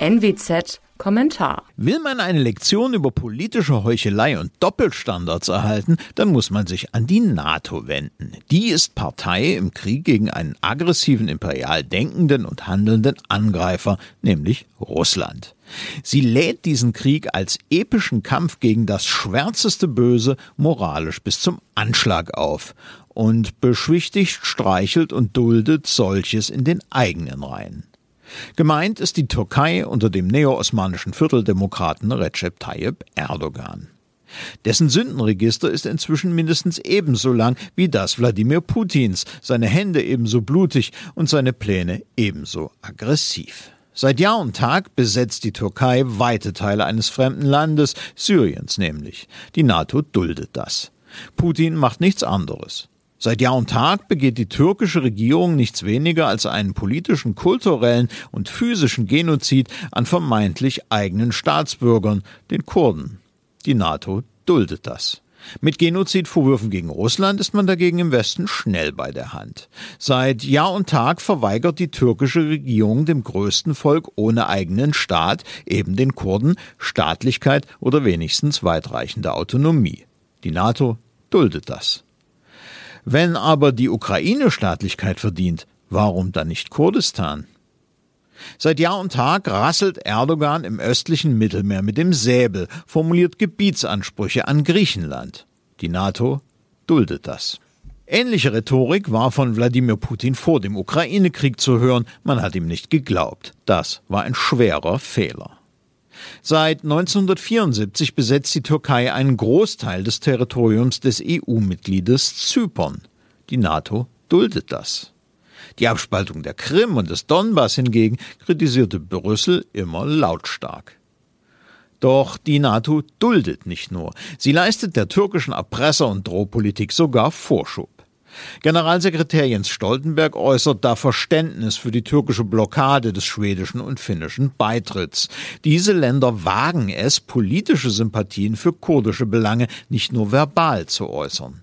NWZ Kommentar. Will man eine Lektion über politische Heuchelei und Doppelstandards erhalten, dann muss man sich an die NATO wenden. Die ist Partei im Krieg gegen einen aggressiven, imperial denkenden und handelnden Angreifer, nämlich Russland. Sie lädt diesen Krieg als epischen Kampf gegen das schwärzeste Böse moralisch bis zum Anschlag auf und beschwichtigt, streichelt und duldet solches in den eigenen Reihen. Gemeint ist die Türkei unter dem neo-osmanischen Vierteldemokraten Recep Tayyip Erdogan. Dessen Sündenregister ist inzwischen mindestens ebenso lang wie das Wladimir Putins, seine Hände ebenso blutig und seine Pläne ebenso aggressiv. Seit Jahr und Tag besetzt die Türkei weite Teile eines fremden Landes, Syriens nämlich. Die NATO duldet das. Putin macht nichts anderes. Seit Jahr und Tag begeht die türkische Regierung nichts weniger als einen politischen, kulturellen und physischen Genozid an vermeintlich eigenen Staatsbürgern, den Kurden. Die NATO duldet das. Mit Genozidvorwürfen gegen Russland ist man dagegen im Westen schnell bei der Hand. Seit Jahr und Tag verweigert die türkische Regierung dem größten Volk ohne eigenen Staat, eben den Kurden, Staatlichkeit oder wenigstens weitreichende Autonomie. Die NATO duldet das. Wenn aber die Ukraine Staatlichkeit verdient, warum dann nicht Kurdistan? Seit Jahr und Tag rasselt Erdogan im östlichen Mittelmeer mit dem Säbel, formuliert Gebietsansprüche an Griechenland. Die NATO duldet das. Ähnliche Rhetorik war von Wladimir Putin vor dem Ukraine-Krieg zu hören, man hat ihm nicht geglaubt. Das war ein schwerer Fehler. Seit 1974 besetzt die Türkei einen Großteil des Territoriums des EU-Mitgliedes Zypern. Die NATO duldet das. Die Abspaltung der Krim und des Donbass hingegen kritisierte Brüssel immer lautstark. Doch die NATO duldet nicht nur, sie leistet der türkischen Erpresser- und Drohpolitik sogar Vorschub. Generalsekretär Jens Stoltenberg äußert da Verständnis für die türkische Blockade des schwedischen und finnischen Beitritts. Diese Länder wagen es, politische Sympathien für kurdische Belange nicht nur verbal zu äußern.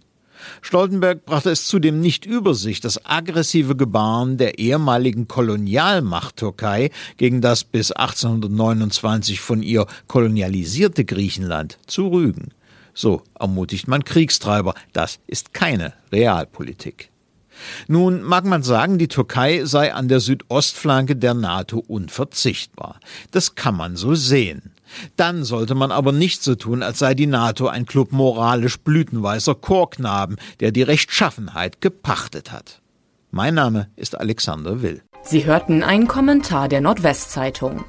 Stoltenberg brachte es zudem nicht über sich, das aggressive Gebaren der ehemaligen Kolonialmacht Türkei gegen das bis 1829 von ihr kolonialisierte Griechenland zu rügen. So ermutigt man Kriegstreiber. Das ist keine Realpolitik. Nun mag man sagen, die Türkei sei an der Südostflanke der NATO unverzichtbar. Das kann man so sehen. Dann sollte man aber nicht so tun, als sei die NATO ein Club moralisch blütenweißer Chorknaben, der die Rechtschaffenheit gepachtet hat. Mein Name ist Alexander Will. Sie hörten einen Kommentar der Nordwestzeitung.